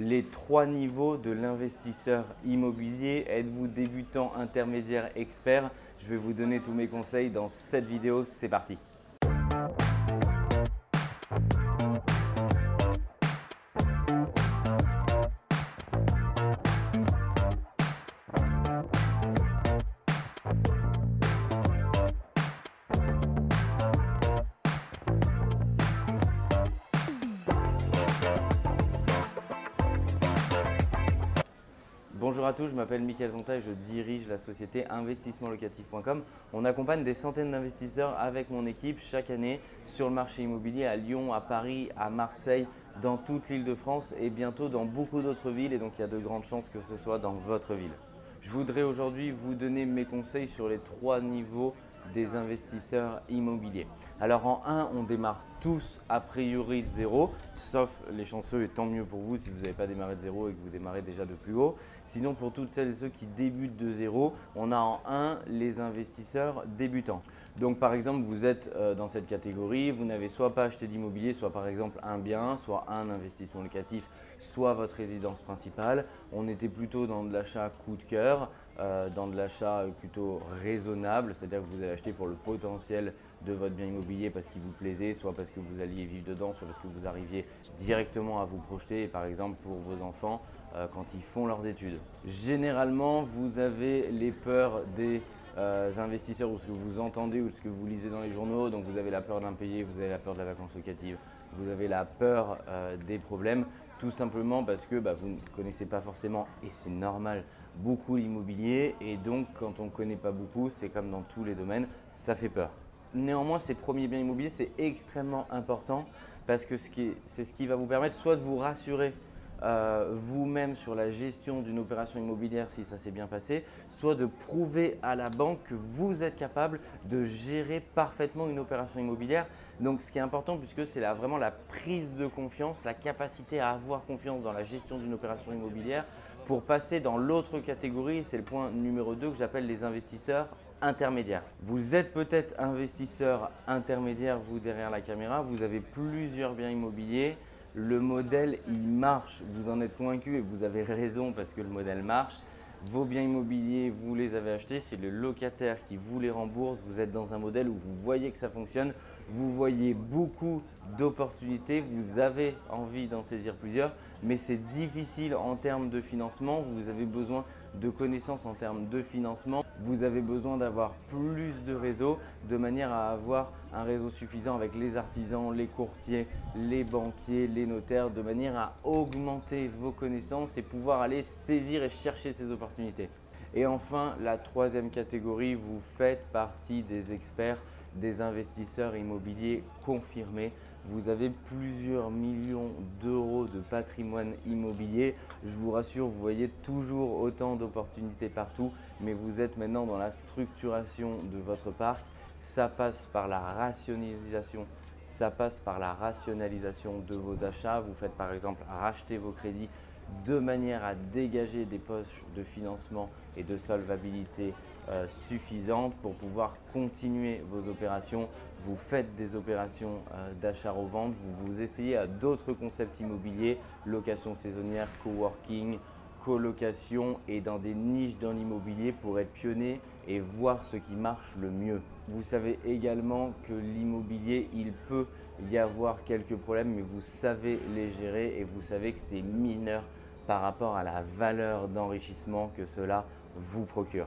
les trois niveaux de l'investisseur immobilier. Êtes-vous débutant, intermédiaire, expert? Je vais vous donner tous mes conseils dans cette vidéo. C'est parti Bonjour à tous, je m'appelle Mickaël Zonta et je dirige la société investissementlocatif.com. On accompagne des centaines d'investisseurs avec mon équipe chaque année sur le marché immobilier à Lyon, à Paris, à Marseille, dans toute l'île de France et bientôt dans beaucoup d'autres villes et donc il y a de grandes chances que ce soit dans votre ville. Je voudrais aujourd'hui vous donner mes conseils sur les trois niveaux des investisseurs immobiliers. Alors en 1, on démarre tous a priori de zéro, sauf les chanceux et tant mieux pour vous si vous n'avez pas démarré de zéro et que vous démarrez déjà de plus haut. Sinon pour toutes celles et ceux qui débutent de zéro, on a en 1 les investisseurs débutants. Donc par exemple, vous êtes euh, dans cette catégorie, vous n'avez soit pas acheté d'immobilier, soit par exemple un bien, soit un investissement locatif, soit votre résidence principale. On était plutôt dans de l'achat coup de cœur, euh, dans de l'achat plutôt raisonnable, c'est-à-dire que vous allez acheter pour le potentiel de votre bien immobilier parce qu'il vous plaisait, soit parce que vous alliez vivre dedans, soit parce que vous arriviez directement à vous projeter, par exemple pour vos enfants euh, quand ils font leurs études. Généralement, vous avez les peurs des euh, investisseurs ou ce que vous entendez ou ce que vous lisez dans les journaux. Donc vous avez la peur de l'impayé, vous avez la peur de la vacance locative, vous avez la peur des problèmes tout simplement parce que bah, vous ne connaissez pas forcément, et c'est normal, beaucoup l'immobilier. Et donc, quand on ne connaît pas beaucoup, c'est comme dans tous les domaines, ça fait peur. Néanmoins, ces premiers biens immobiliers, c'est extrêmement important parce que c'est ce qui va vous permettre soit de vous rassurer euh, vous-même sur la gestion d'une opération immobilière si ça s'est bien passé, soit de prouver à la banque que vous êtes capable de gérer parfaitement une opération immobilière. Donc ce qui est important puisque c'est vraiment la prise de confiance, la capacité à avoir confiance dans la gestion d'une opération immobilière pour passer dans l'autre catégorie, c'est le point numéro 2 que j'appelle les investisseurs intermédiaires. Vous êtes peut-être investisseur intermédiaire, vous derrière la caméra, vous avez plusieurs biens immobiliers, le modèle, il marche. Vous en êtes convaincu et vous avez raison parce que le modèle marche. Vos biens immobiliers, vous les avez achetés, c'est le locataire qui vous les rembourse. Vous êtes dans un modèle où vous voyez que ça fonctionne, vous voyez beaucoup d'opportunités, vous avez envie d'en saisir plusieurs, mais c'est difficile en termes de financement. Vous avez besoin de connaissances en termes de financement. Vous avez besoin d'avoir plus de réseaux de manière à avoir un réseau suffisant avec les artisans, les courtiers, les banquiers, les notaires, de manière à augmenter vos connaissances et pouvoir aller saisir et chercher ces opportunités. Et enfin, la troisième catégorie, vous faites partie des experts des investisseurs immobiliers confirmés. Vous avez plusieurs millions d'euros de patrimoine immobilier. Je vous rassure, vous voyez toujours autant d'opportunités partout, mais vous êtes maintenant dans la structuration de votre parc. Ça passe par la rationalisation ça passe par la rationalisation de vos achats. Vous faites par exemple racheter vos crédits de manière à dégager des poches de financement et de solvabilité euh, suffisantes pour pouvoir continuer vos opérations. Vous faites des opérations euh, d'achat-revente, vous vous essayez à d'autres concepts immobiliers, location saisonnière, coworking, colocation et dans des niches dans l'immobilier pour être pionnier et voir ce qui marche le mieux. Vous savez également que l'immobilier, il peut y avoir quelques problèmes, mais vous savez les gérer et vous savez que c'est mineur par rapport à la valeur d'enrichissement que cela vous procure.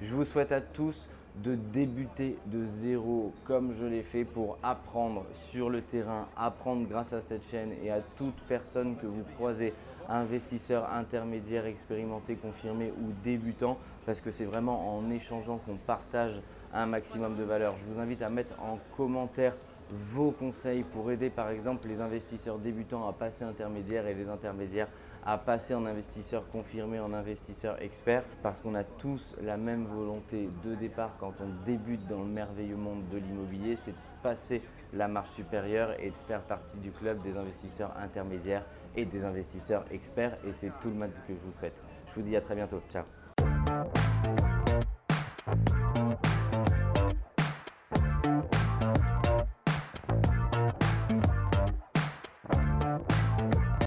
Je vous souhaite à tous de débuter de zéro comme je l'ai fait pour apprendre sur le terrain, apprendre grâce à cette chaîne et à toute personne que vous croisez, investisseur, intermédiaire, expérimenté, confirmé ou débutant, parce que c'est vraiment en échangeant qu'on partage un maximum de valeur. Je vous invite à mettre en commentaire vos conseils pour aider par exemple les investisseurs débutants à passer intermédiaire et les intermédiaires à passer en investisseur confirmé, en investisseur expert, parce qu'on a tous la même volonté de départ quand on débute dans le merveilleux monde de l'immobilier, c'est de passer la marche supérieure et de faire partie du club des investisseurs intermédiaires et des investisseurs experts. Et c'est tout le mal que je vous souhaite. Je vous dis à très bientôt. Ciao